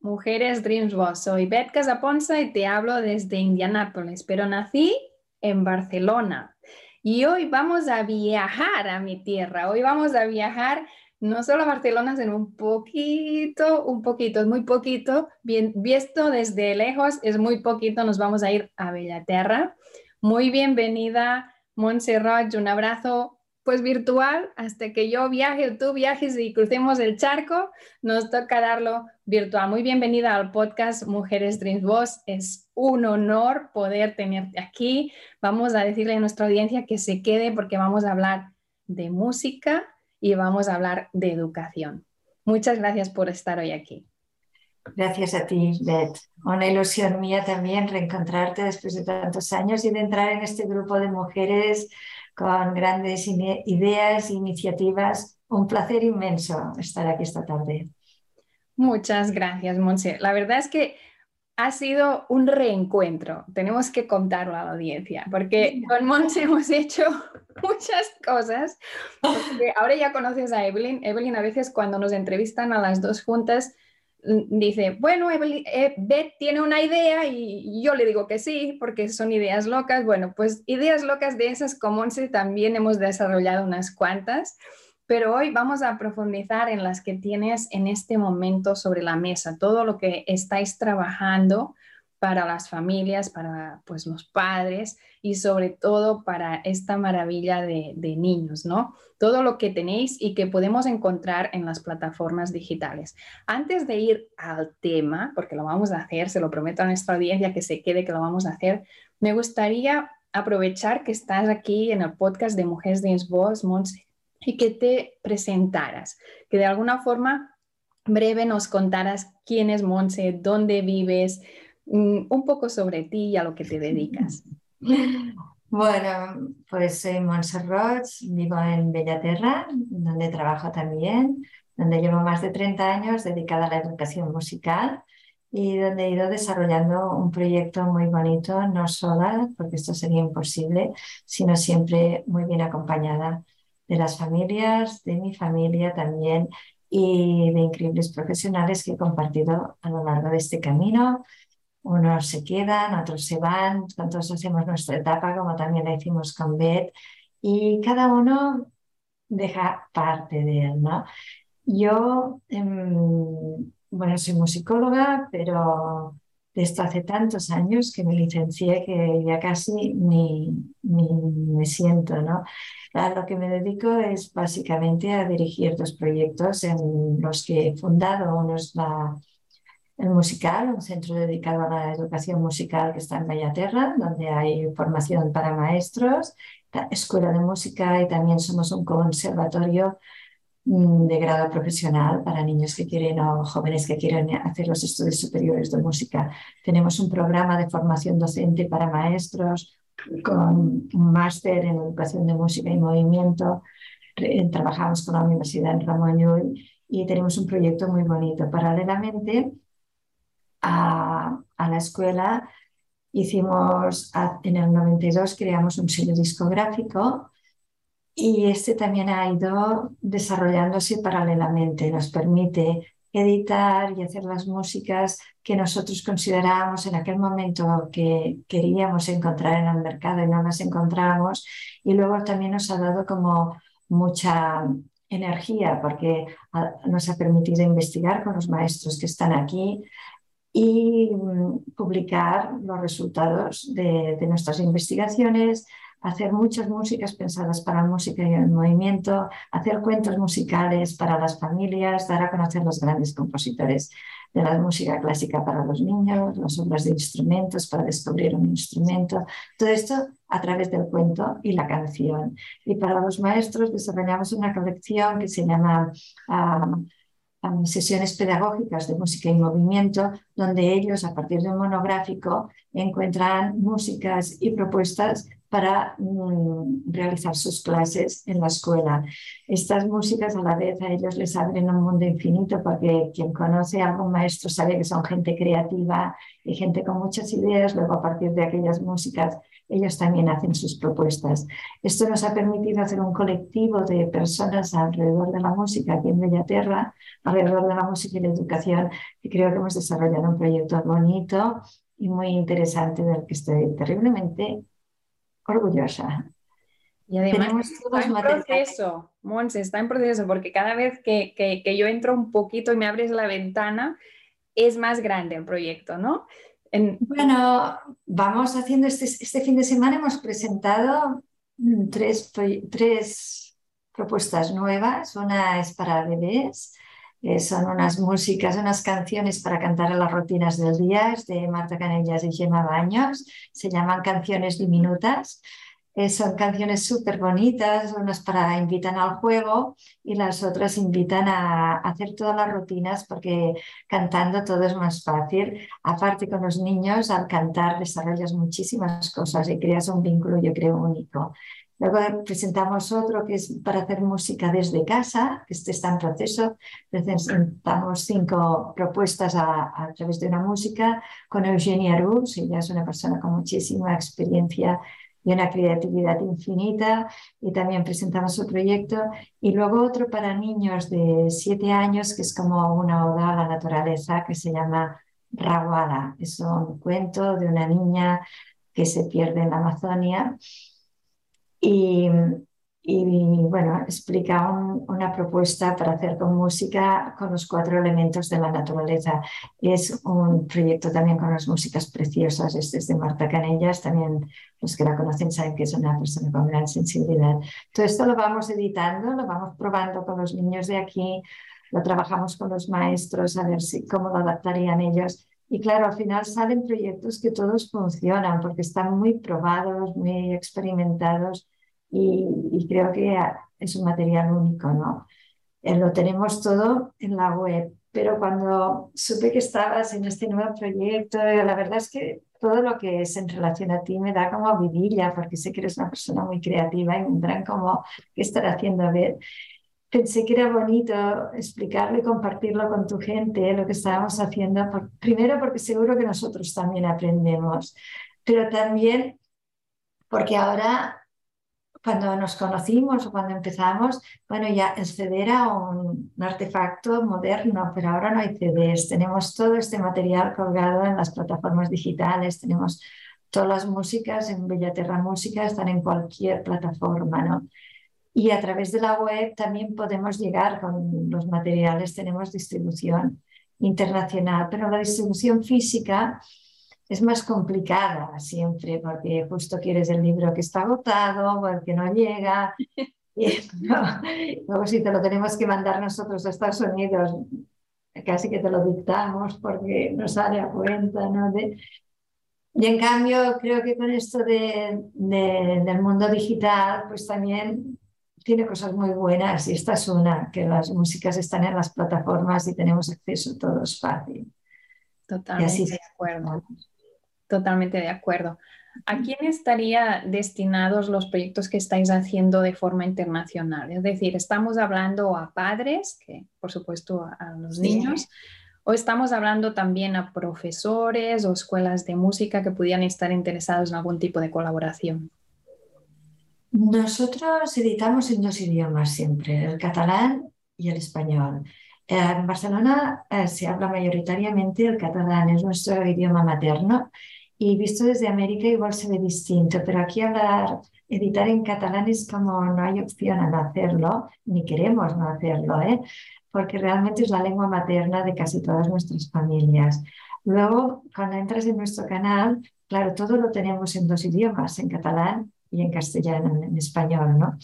Mujeres Dreams Boss. Soy Beth Casaponza y te hablo desde Indianápolis, pero nací en Barcelona. Y hoy vamos a viajar a mi tierra. Hoy vamos a viajar no solo a Barcelona, sino un poquito, un poquito, es muy poquito. Bien, visto desde lejos, es muy poquito. Nos vamos a ir a Bellaterra. Muy bienvenida, Montserrat. Un abrazo pues virtual, hasta que yo viaje o tú viajes y crucemos el charco, nos toca darlo virtual. Muy bienvenida al podcast Mujeres Dreams Boss. Es un honor poder tenerte aquí. Vamos a decirle a nuestra audiencia que se quede porque vamos a hablar de música y vamos a hablar de educación. Muchas gracias por estar hoy aquí. Gracias a ti, Beth. Una ilusión mía también reencontrarte después de tantos años y de entrar en este grupo de mujeres con grandes ideas e iniciativas. Un placer inmenso estar aquí esta tarde. Muchas gracias, Monse. La verdad es que ha sido un reencuentro. Tenemos que contarlo a la audiencia, porque con Monse hemos hecho muchas cosas. ahora ya conoces a Evelyn. Evelyn a veces cuando nos entrevistan a las dos juntas, dice, bueno, eh, Beth tiene una idea y yo le digo que sí, porque son ideas locas. Bueno, pues ideas locas de esas como también hemos desarrollado unas cuantas, pero hoy vamos a profundizar en las que tienes en este momento sobre la mesa, todo lo que estáis trabajando para las familias, para pues los padres y sobre todo para esta maravilla de, niños, ¿no? Todo lo que tenéis y que podemos encontrar en las plataformas digitales. Antes de ir al tema, porque lo vamos a hacer, se lo prometo a nuestra audiencia que se quede que lo vamos a hacer, me gustaría aprovechar que estás aquí en el podcast de Mujeres de Voz, Monse, y que te presentaras, que de alguna forma breve nos contaras quién es Monse, dónde vives, un poco sobre ti y a lo que te dedicas. Bueno, pues soy Montserrat, vivo en Bellaterra, donde trabajo también, donde llevo más de 30 años dedicada a la educación musical y donde he ido desarrollando un proyecto muy bonito, no sola, porque esto sería imposible, sino siempre muy bien acompañada de las familias, de mi familia también y de increíbles profesionales que he compartido a lo largo de este camino unos se quedan, otros se van, todos hacemos nuestra etapa, como también la hicimos con Beth, y cada uno deja parte de él, ¿no? Yo, em, bueno, soy musicóloga, pero de esto hace tantos años que me licencié que ya casi ni, ni me siento, ¿no? A lo que me dedico es básicamente a dirigir dos proyectos en los que he fundado. Uno es la el musical, un centro dedicado a la educación musical que está en Bellaterra, donde hay formación para maestros, escuela de música y también somos un conservatorio mm, de grado profesional para niños que quieren o jóvenes que quieren hacer los estudios superiores de música. Tenemos un programa de formación docente para maestros con un máster en educación de música y movimiento. Trabajamos con la Universidad en Ramón Llull y tenemos un proyecto muy bonito. Paralelamente, a, la escuela, hicimos, en el 92 creamos un sello discográfico y este también ha ido desarrollándose paralelamente. Nos permite editar y hacer las músicas que nosotros considerábamos en aquel momento que queríamos encontrar en el mercado y no las encontramos. Y luego también nos ha dado como mucha energía porque nos ha permitido investigar con los maestros que están aquí, y mm, publicar los resultados de, de nuestras investigaciones, hacer muchas músicas pensadas para música y el movimiento, hacer cuentos musicales para las familias, dar a conocer los grandes compositores de la música clásica para los niños, las obras de instrumentos para descubrir un instrumento, todo esto a través del cuento y la canción. Y para los maestros desarrollamos una colección que se llama sesiones pedagógicas de música y movimiento, donde ellos, a partir de un monográfico, encuentran músicas y propuestas para mm, realizar sus clases en la escuela. Estas músicas a la vez a ellos les abren un mundo infinito porque quien conoce a algún maestro sabe que son gente creativa y gente con muchas ideas, luego a partir de aquellas músicas ellos también hacen sus propuestas. Esto nos ha permitido hacer un colectivo de personas alrededor de la música aquí en Bellaterra, alrededor de la música y la educación, y creo que hemos desarrollado un proyecto bonito y muy interesante del que estoy terriblemente orgullosa. Y además está en proceso, Monse, está en proceso, porque cada vez que, que, yo entro un poquito y me abres la ventana, es más grande el proyecto, ¿no? Bueno, vamos haciendo este, este, fin de semana, hemos presentado mm, tres, tres propuestas nuevas. Una es para bebés, eh, son unas músicas, unas canciones para cantar a las rutinas del día, es de Marta Canellas y Gemma Baños, se llaman canciones diminutas. Eh, son canciones súper bonitas, unas para invitan al juego y las otras invitan a, hacer todas las rutinas porque cantando todo es más fácil. Aparte con los niños, al cantar desarrollas muchísimas cosas y creas un vínculo, yo creo, único. Luego presentamos otro que es para hacer música desde casa, que este está en proceso. Presentamos cinco propuestas a, través de una música con Eugenia Rus, ella es una persona con muchísima experiencia y una creatividad infinita y también presentamos su proyecto y luego otro para niños de siete años que es como una oda a la naturaleza que se llama Rawada. Es un cuento de una niña que se pierde en la Amazonia y y bueno, explica una propuesta para hacer con música con los cuatro elementos de la naturaleza. Es un proyecto también con las músicas preciosas. Este es de Marta Canellas, también los que la conocen saben que es una persona con gran sensibilidad. Todo esto lo vamos editando, lo vamos probando con los niños de aquí, lo trabajamos con los maestros a ver si, cómo lo adaptarían ellos. Y claro, al final salen proyectos que todos funcionan porque están muy probados, muy experimentados y, creo que es un material único, ¿no? Eh, lo tenemos todo en la web, pero cuando supe que estabas en este nuevo proyecto, la verdad es que todo lo que es en relación a ti me da como vidilla, porque sé que eres una persona muy creativa y vendrán como qué estar haciendo a ver. Pensé que era bonito explicarlo y compartirlo con tu gente, lo que estábamos haciendo, primero porque seguro que nosotros también aprendemos, pero también porque ahora cuando nos conocimos o cuando empezamos, bueno, ya el CD era un, artefacto moderno, pero ahora no hay CDs. Tenemos todo este material colgado en las plataformas digitales, tenemos todas las músicas en Bellaterra Música, están en cualquier plataforma, ¿no? Y a través de la web también podemos llegar con los materiales, tenemos distribución internacional, pero la distribución física es más complicada siempre porque justo quieres el libro que está agotado o el que no llega. Y, Luego si te lo tenemos que mandar nosotros a Estados Unidos, casi que te lo dictamos porque no sale a cuenta. ¿no? Y en cambio creo que con esto de, del mundo digital, pues también tiene cosas muy buenas y esta es una, que las músicas están en las plataformas y tenemos acceso todos fácil. Totalmente de acuerdo. Totalmente de acuerdo. ¿A quién estarían destinados los proyectos que estáis haciendo de forma internacional? Es decir, ¿estamos hablando a padres, que por supuesto a los niños, o estamos hablando también a profesores o escuelas de música que pudieran estar interesados en algún tipo de colaboración? Nosotros editamos en dos idiomas siempre, el catalán y el español. En Barcelona eh, se habla mayoritariamente el catalán, es nuestro idioma materno y visto desde América igual se ve distinto, pero aquí hablar, editar en catalán es como no hay opción a no hacerlo, ni queremos no hacerlo, ¿eh? porque realmente es la lengua materna de casi todas nuestras familias. Luego, cuando entras en nuestro canal, claro, todo lo tenemos en dos idiomas, en catalán y en castellano, en, español, ¿no?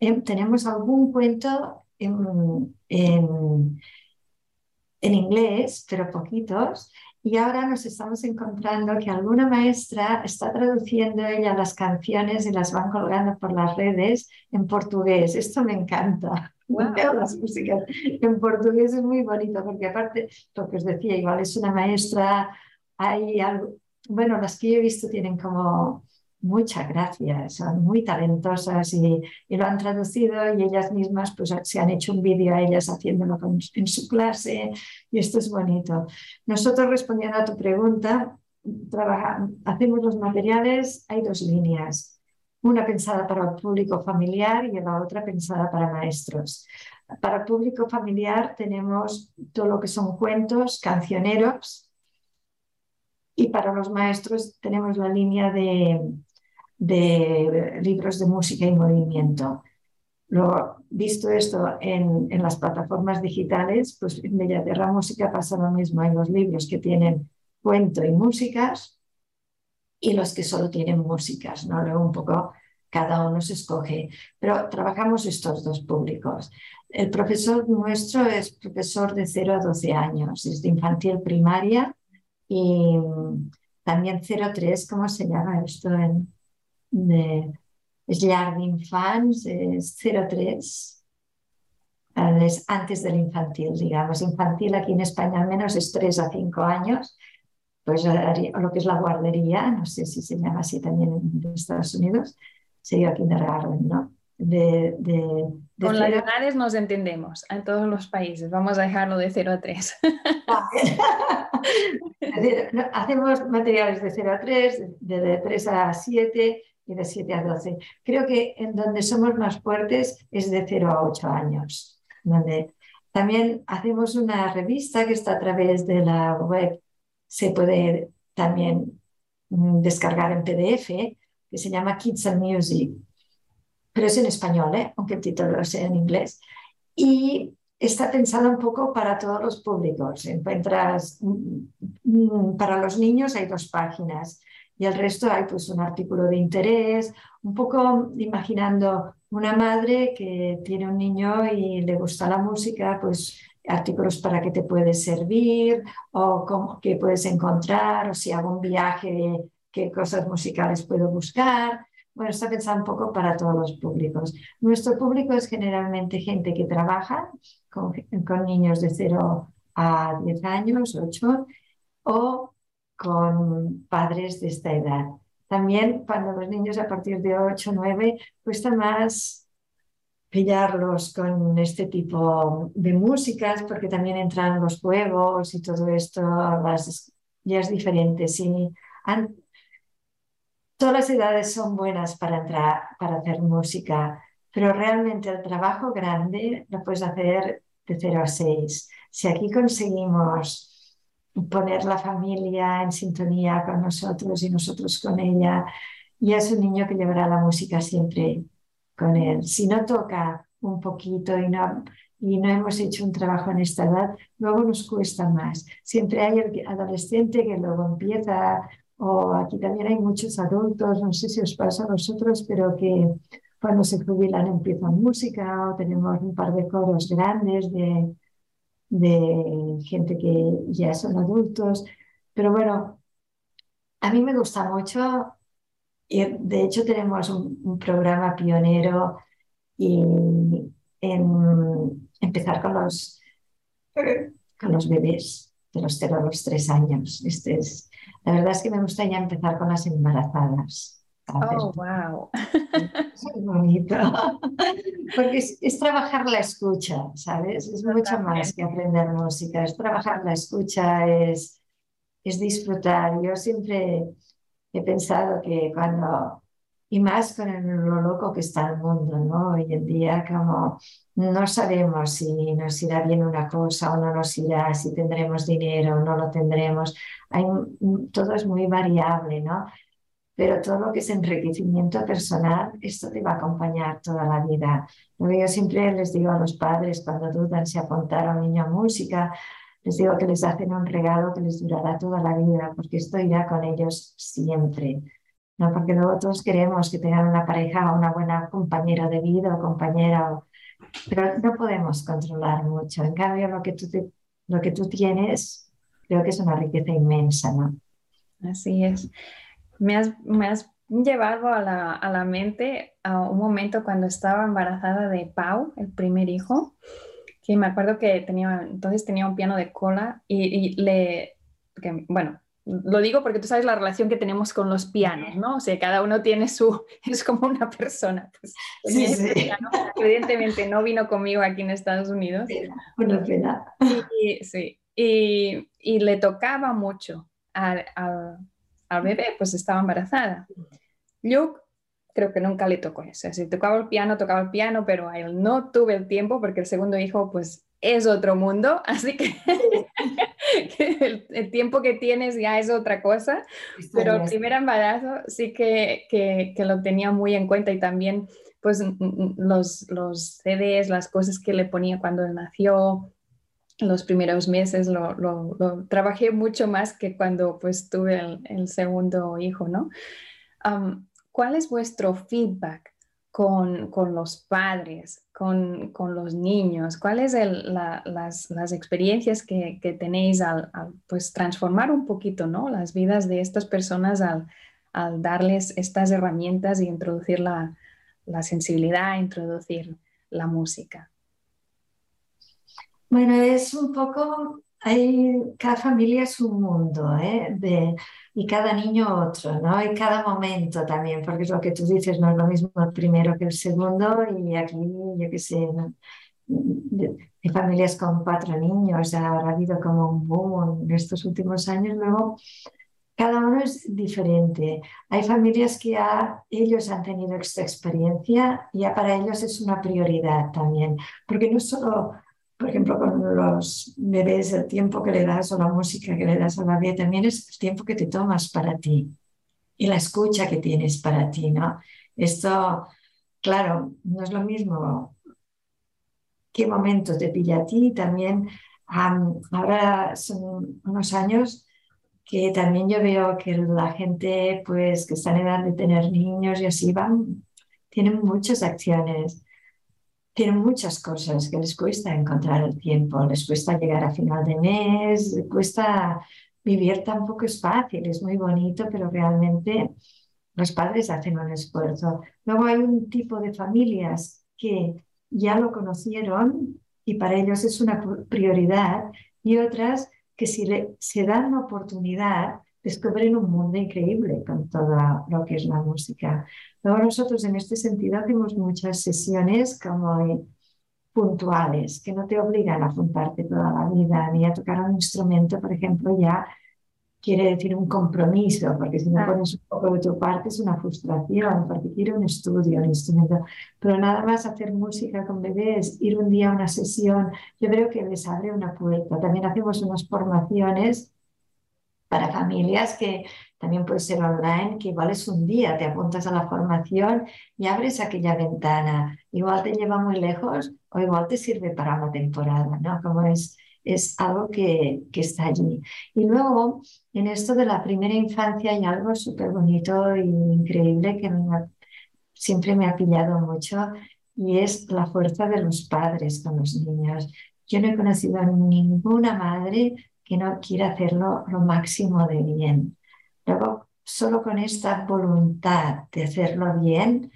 Em, tenemos algún cuento en, en, en inglés, pero poquitos, y ahora nos estamos encontrando que alguna maestra está traduciendo ella las canciones y las van colgando por las redes en portugués. Esto me encanta. Las músicas en portugués es muy bonito porque aparte, lo que os decía, igual es una maestra, hay algo, bueno, las que yo he visto tienen como mucha gracia, son muy talentosas y, lo han traducido y ellas mismas pues se han hecho un vídeo a ellas haciéndolo en su clase y esto es bonito. Nosotros respondiendo a tu pregunta, hacemos los materiales, hay dos líneas, una pensada para el público familiar y la otra pensada para maestros. Para el público familiar tenemos todo lo que son cuentos, cancioneros, y para los maestros tenemos la línea de de libros de música y movimiento. Lo, visto esto en, en, las plataformas digitales, pues en Bellaterra Música pasa lo mismo. Hay los libros que tienen cuento y músicas y los que solo tienen músicas, ¿no? Luego un poco cada uno se escoge, pero trabajamos estos dos públicos. El profesor nuestro es profesor de 0 a 12 años, es de infantil primaria y también 0 a 3, ¿cómo se llama esto en, de llar d'infants, es 0-3, es antes del infantil, digamos. Infantil aquí en España al menos es 3 a 5 años, pues lo que es la guardería, no sé si se llama así también en Estados Unidos, sería kindergarten, ¿no? De, de, Con las edades nos entendemos en todos los países. Vamos a dejarlo de 0 a 3. hacemos materiales de 0 a 3, de, de 3 a 7 y de 7 a 12. Creo que en donde somos más fuertes es de 0 a 8 años. Donde también hacemos una revista que está a través de la web, se puede también mm, descargar en PDF, que se llama Kids and Music, pero es en español, ¿eh? aunque el título sea en inglés. Y está pensado un poco para todos los públicos. Encuentras, mm, mm, para los niños hay dos páginas y el resto hay pues un artículo de interés, un poco imaginando una madre que tiene un niño y le gusta la música, pues artículos para qué te puede servir o cómo, qué puedes encontrar o si hago un viaje, qué cosas musicales puedo buscar. Bueno, está pensado un poco para todos los públicos. Nuestro público es generalmente gente que trabaja con, con niños de 0 a 10 años, 8, o con padres de esta edad. También cuando los niños a partir de 8 o 9 cuesta más pillarlos con este tipo de músicas porque también entran los juegos y todo esto ya es diferente. Sí, todas las edades son buenas para entrar, para hacer música, pero realmente el trabajo grande lo puedes hacer de 0 a 6. Si aquí conseguimos poner la familia en sintonía con nosotros y nosotros con ella. Y es un niño que llevará la música siempre con él. Si no toca un poquito y no, y no hemos hecho un trabajo en esta edad, luego nos cuesta más. Siempre hay el adolescente que luego empieza, o aquí también hay muchos adultos, no sé si os pasa a vosotros, pero que cuando se jubilan empiezan música o tenemos un par de coros grandes de de gente que ya son adultos. Pero bueno, a mí me gusta mucho y de hecho tenemos un, programa pionero y en empezar con los, con los bebés de los 0 a los 3 años. Este es, la verdad es que me gusta ya empezar con las embarazadas. Oh, wow. Es bonito. Porque es, trabajar la escucha, ¿sabes? Es mucho más que aprender música. Es trabajar la escucha, es, es disfrutar. Yo siempre he pensado que cuando, y más con lo loco que está el mundo, ¿no? Hoy en día, como no sabemos si nos irá bien una cosa o no nos irá, si tendremos dinero o no lo tendremos. Hay, todo es muy variable, ¿no? Pero todo lo que es enriquecimiento personal, esto te va a acompañar toda la vida. Yo siempre les digo a los padres cuando dudan si apuntar a un niño a música, les digo que les hacen un regalo que les durará toda la vida, porque esto irá con ellos siempre. ¿no? Porque luego todos queremos que tengan una pareja o una buena compañera de vida o compañera, pero no podemos controlar mucho. En cambio, lo que tú, lo que tú tienes, creo que es una riqueza inmensa. ¿no? Así es. Me has, me has llevado a la, a la mente a un momento cuando estaba embarazada de Pau, el primer hijo que me acuerdo que tenía, entonces tenía un piano de cola y, le, bueno, lo digo porque tú sabes la relación que tenemos con los pianos, ¿no? O sea, cada uno tiene su, es como una persona. Pues, sí, sí. evidentemente no vino conmigo aquí en Estados Unidos. Una pena. Y, sí, y, y, le tocaba mucho al, al, al, bebé, pues estaba embarazada. Yo creo que nunca le tocó eso. Si tocaba el piano, tocaba el piano, pero a él no tuve el tiempo porque el segundo hijo, pues, es otro mundo, así que el, tiempo que tienes ya es otra cosa, pero el primer embarazo sí que, que, que, lo tenía muy en cuenta y también pues los, los CDs, las cosas que le ponía cuando él nació, los primeros meses lo, trabajé mucho más que cuando pues tuve el, segundo hijo, ¿no? ¿Cuál es vuestro feedback con, con los padres, con, con, los niños? ¿Cuáles son las, las, experiencias que, que tenéis al, pues, transformar un poquito ¿no? las vidas de estas personas al, al darles estas herramientas y introducir la, la sensibilidad, introducir la música? Bueno, es un poco, hay, cada familia es un mundo, ¿eh? de, y cada niño otro, ¿no? Y cada momento también, porque es lo que tú dices, no es lo mismo el primero que el segundo y aquí, yo qué sé, hay familias con cuatro niños, ha habido como un boom en estos últimos años, luego cada uno es diferente. Hay familias que ya ellos han tenido esta experiencia y ya para ellos es una prioridad también, porque no solo por ejemplo, con los bebés, el tiempo que le das o la música que le das a la bebé, también es el tiempo que te tomas para ti y la escucha que tienes para ti, ¿no? Esto, claro, no es lo mismo qué momento te pilla a ti, también ahora son unos años que también yo veo que la gente pues que está en edad de tener niños y así van, tienen muchas acciones tienen muchas cosas que les cuesta encontrar el tiempo, les cuesta llegar a final de mes, cuesta vivir tampoco es fácil, es muy bonito, pero realmente los padres hacen un esfuerzo. Luego hay un tipo de familias que ya lo conocieron y para ellos es una prioridad y otras que si se dan la oportunidad descubren un mundo increíble con todo lo que es la música. Luego nosotros en este sentido hacemos muchas sesiones como puntuales, que no te obligan a juntarte toda la vida, ni a tocar un instrumento, por ejemplo, ya quiere decir un compromiso, porque si no pones un poco de tu parte es una frustración, porque quiere un estudio, un instrumento. Pero nada más hacer música con bebés, ir un día a una sesión, yo creo que les abre una puerta. También hacemos unas formaciones para familias que también puede ser online, que igual es un día, te apuntas a la formación y abres aquella ventana. Igual te lleva muy lejos o igual te sirve para una temporada, ¿no? Como es, es algo que, que está allí. Y luego, en esto de la primera infancia hay algo súper bonito e increíble que siempre me ha pillado mucho y es la fuerza de los padres con los niños. Yo no he conocido a ninguna madre que no quiere hacerlo lo máximo de bien. Luego, solo con esta voluntad de hacerlo bien,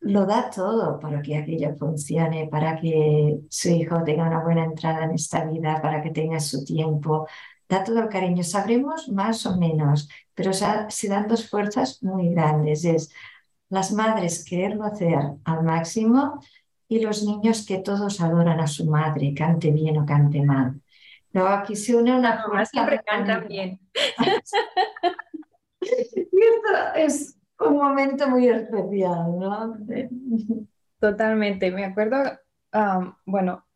lo da todo para que aquello funcione, para que su hijo tenga una buena entrada en esta vida, para que tenga su tiempo. Da todo el cariño. Sabremos más o menos, pero se dan dos fuerzas muy grandes. Es las madres quererlo hacer al máximo y los niños que todos adoran a su madre, cante bien o cante mal. No, aquí se une una forma. Siempre cantan bien. y esto es un momento muy especial, ¿no? Totalmente. Me acuerdo, bueno,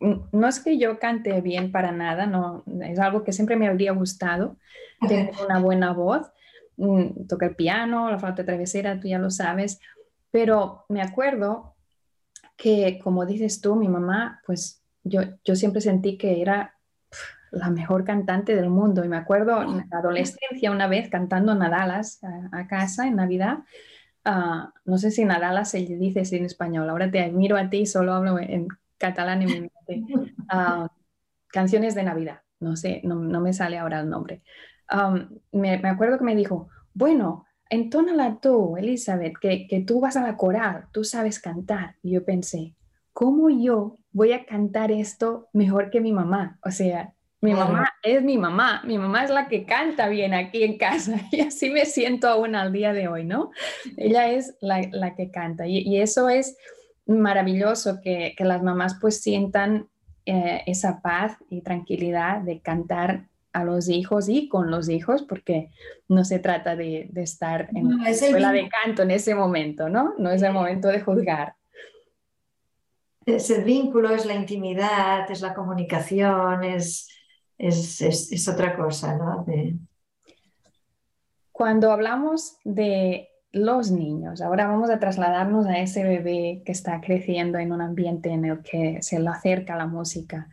no es que yo cante bien para nada, no, es algo que siempre me habría gustado, tener una buena voz, mm, tocar piano, la flauta travesera, tú ya lo sabes, pero me acuerdo que, como dices tú, mi mamá, pues yo, yo siempre sentí que era la mejor cantante del mundo. Y me acuerdo en la adolescencia una vez cantando Nadalas a, casa en Navidad. Ah, no sé si Nadalas se dice en español. Ahora te admiro a ti, solo hablo en catalán en mente. Ah, canciones de Navidad. No sé, no, me sale ahora el nombre. me, me, acuerdo que me dijo, bueno, entónala tú, Elizabeth, que, que tú vas a la coral, tú sabes cantar. Y yo pensé, ¿cómo yo voy a cantar esto mejor que mi mamá? O sea, mi mamá es mi mamá, mi mamá es la que canta bien aquí en casa y así me siento aún al día de hoy, ¿no? Ella es la, la que canta y, eso es maravilloso que, que las mamás pues sientan eh, esa paz y tranquilidad de cantar a los hijos y con los hijos, porque no se trata de, de estar en la escuela de canto en ese momento, ¿no? No es el momento de juzgar. Es el vínculo, es la intimidad, es la comunicación, es, es, otra cosa, ¿no? Cuando hablamos de los niños, ahora vamos a trasladarnos a ese bebé que está creciendo en un ambiente en el que se le acerca la música,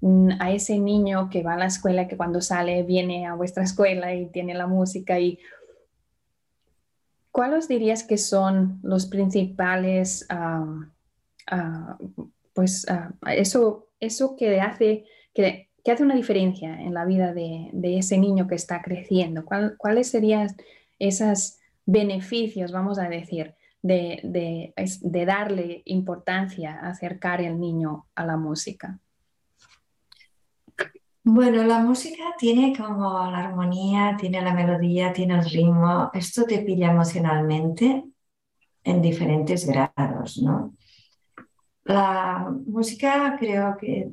mm, a ese niño que va a la escuela, que cuando sale viene a vuestra escuela y tiene la música y ¿cuáles dirías que son los principales, ah, ah, pues ah, eso, eso que hace que ¿Qué hace una diferencia en la vida de, ese niño que está creciendo? ¿Cuáles serían esos beneficios, vamos a decir, de, darle importancia, acercar el niño a la música? Bueno, la música tiene como la armonía, tiene la melodía, tiene el ritmo. Esto te pilla emocionalmente en diferentes grados, ¿no? La música creo que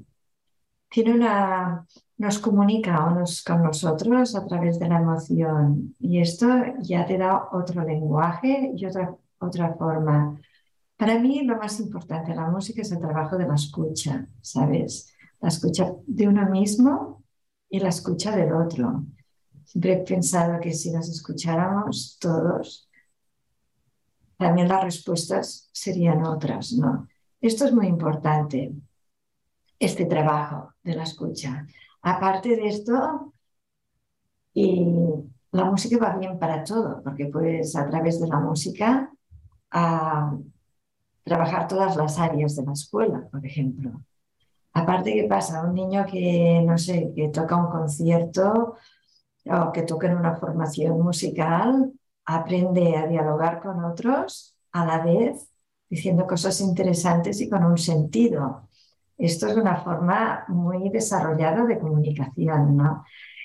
tiene una, nos comunica con nosotros a través de la emoción y esto ya te da otro lenguaje y otra, otra forma. Para mí lo más importante de la música es el trabajo de la escucha, ¿sabes? La escucha de uno mismo y la escucha del otro. Siempre he pensado que si nos escucháramos todos, también las respuestas serían otras, ¿no? Esto es muy importante este trabajo de la escucha. Aparte de esto, y la música va bien para todo, porque puedes a través de la música trabajar todas las áreas de la escuela, por ejemplo. Aparte, ¿qué pasa? Un niño que, no sé, que toca un concierto o que toca en una formación musical, aprende a dialogar con otros a la vez, diciendo cosas interesantes y con un sentido. Esto es una forma muy desarrollada de comunicación, ¿no?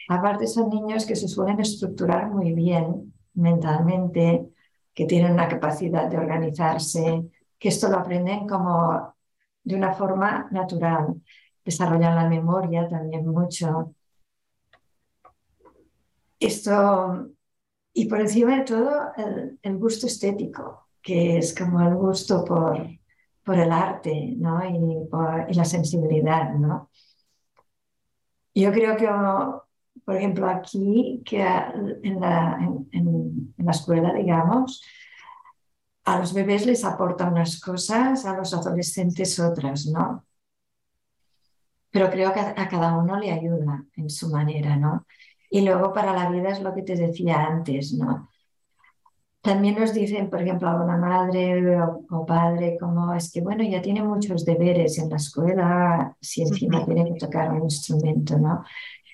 Aparte son niños que se suelen estructurar muy bien mentalmente, que tienen una capacidad de organizarse, que esto lo aprenden como de una forma natural. Desarrollan la memoria también mucho. Esto, y por encima de todo, el, el gusto estético, que es como el gusto por, por el arte ¿no? y, por, la sensibilidad. ¿no? Yo creo que, por ejemplo, aquí, que en la, en, la escuela, digamos, a los bebés les aporta unas cosas, a los adolescentes otras, ¿no? Pero creo que a, cada uno le ayuda en su manera, ¿no? Y luego para la vida es lo que te decía antes, ¿no? También nos dicen, por ejemplo, alguna madre o, padre, como es que, bueno, ya tiene muchos deberes en la escuela, si encima tiene que tocar un instrumento, ¿no?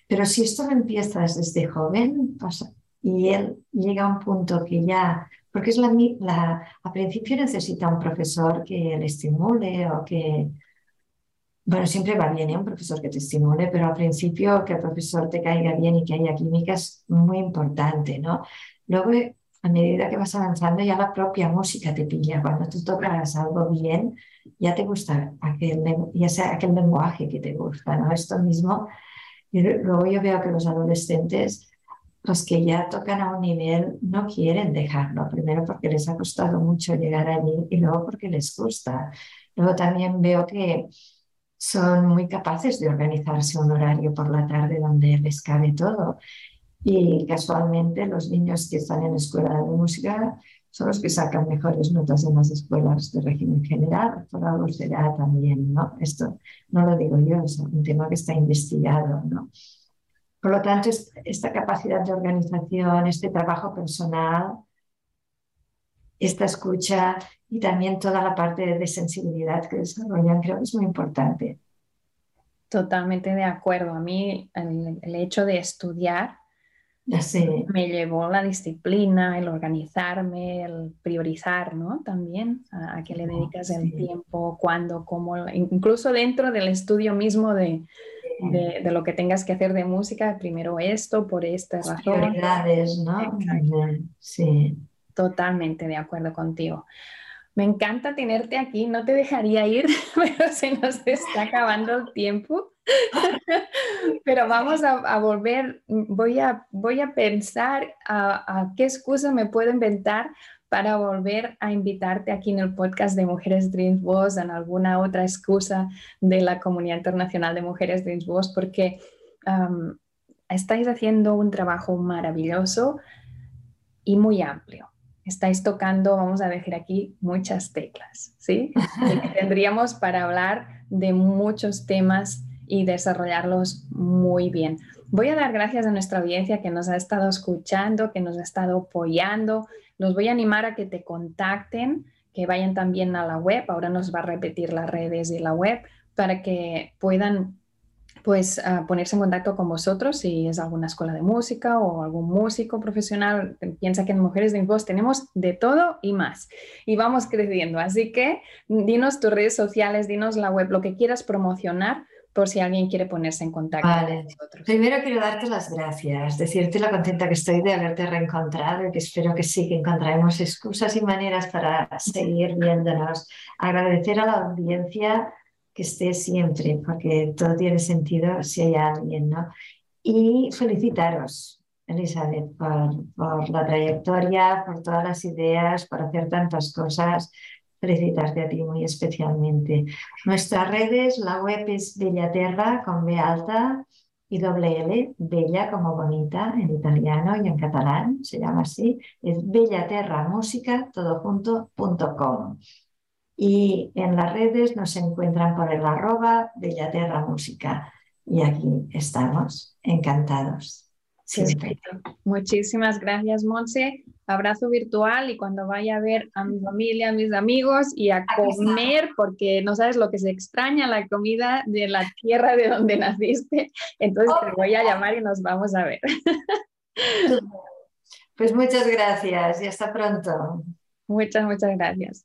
Pero si esto lo empiezas desde joven pasa, y él llega a un punto que ya, porque es la, la, a principio necesita un profesor que le estimule o que, bueno, siempre va bien ¿eh? un profesor que te estimule, pero al principio que el profesor te caiga bien y que haya química es muy importante, ¿no? Luego a medida que vas avanzando ya la propia música te pilla. Cuando tú tocas algo bien, ya te gusta aquel, ya sea aquel lenguaje que te gusta, ¿no? Esto mismo. Y luego yo veo que los adolescentes, los que ya tocan a un nivel, no quieren dejarlo. Primero porque les ha costado mucho llegar allí y luego porque les gusta. Luego también veo que son muy capaces de organizarse un horario por la tarde donde les cabe todo y casualmente los niños que están en escuela de música son los que sacan mejores notas en las escuelas de régimen general, por algo será también, ¿no? Esto no lo digo yo, es un tema que está investigado, ¿no? Por lo tanto, esta capacidad de organización, este trabajo personal, esta escucha y también toda la parte de sensibilidad que desarrollan, creo que es muy importante. Totalmente de acuerdo. A mí el, hecho de estudiar me llevó la disciplina, el organizarme, el priorizar, ¿no? También a, qué le dedicas el tiempo, cuándo, cómo, incluso dentro del estudio mismo de, de, de, lo que tengas que hacer de música, primero esto, por esta razón. Prioridades, ¿no? Sí. Totalmente de acuerdo contigo. Me encanta tenerte aquí, no te dejaría ir, pero se nos está acabando el tiempo. pero vamos a, volver, voy a, voy a pensar a, qué excusa me puedo inventar para volver a invitarte aquí en el podcast de Mujeres Dreams Voice, en alguna otra excusa de la Comunidad Internacional de Mujeres Dreams Voice, porque estáis haciendo un trabajo maravilloso y muy amplio estáis tocando, vamos a decir aquí, muchas teclas, ¿sí? tendríamos para hablar de muchos temas y desarrollarlos muy bien. Voy a dar gracias a nuestra audiencia que nos ha estado escuchando, que nos ha estado apoyando. Los voy a animar a que te contacten, que vayan también a la web. Ahora nos va a repetir las redes de la web para que puedan pues ponerse en contacto con vosotros si es alguna escuela de música o algún músico profesional. Piensa que en Mujeres de Voz tenemos de todo y más. Y vamos creciendo. Así que dinos tus redes sociales, dinos la web, lo que quieras promocionar por si alguien quiere ponerse en contacto con nosotros. Primero quiero darte las gracias, decirte lo contenta que estoy de haberte reencontrado y que espero que sí, que encontraremos excusas y maneras para seguir viéndonos. Agradecer a la audiencia que esté siempre, porque todo tiene sentido si hay alguien, ¿no? Y felicitaros, Elizabeth, por, la trayectoria, por todas las ideas, por hacer tantas cosas. Felicitarte a ti muy especialmente. Nuestras redes, la web es Bellaterra con B alta y doble L, Bella como bonita en italiano y en catalán, se llama así, es junto.com y en las redes nos encuentran por el arroba Bellaterra Música. Y aquí estamos, encantados. Muchísimas gracias, Monse. Abrazo virtual y cuando vaya a ver a mi familia, a mis amigos y a comer, porque no sabes lo que se extraña la comida de la tierra de donde naciste. Entonces te voy a llamar y nos vamos a ver. Pues muchas gracias y hasta pronto. Muchas, muchas gracias.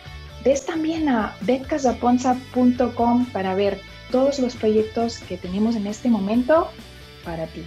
Ves también a betcasaponza.com para ver todos los proyectos que tenemos en este momento para ti.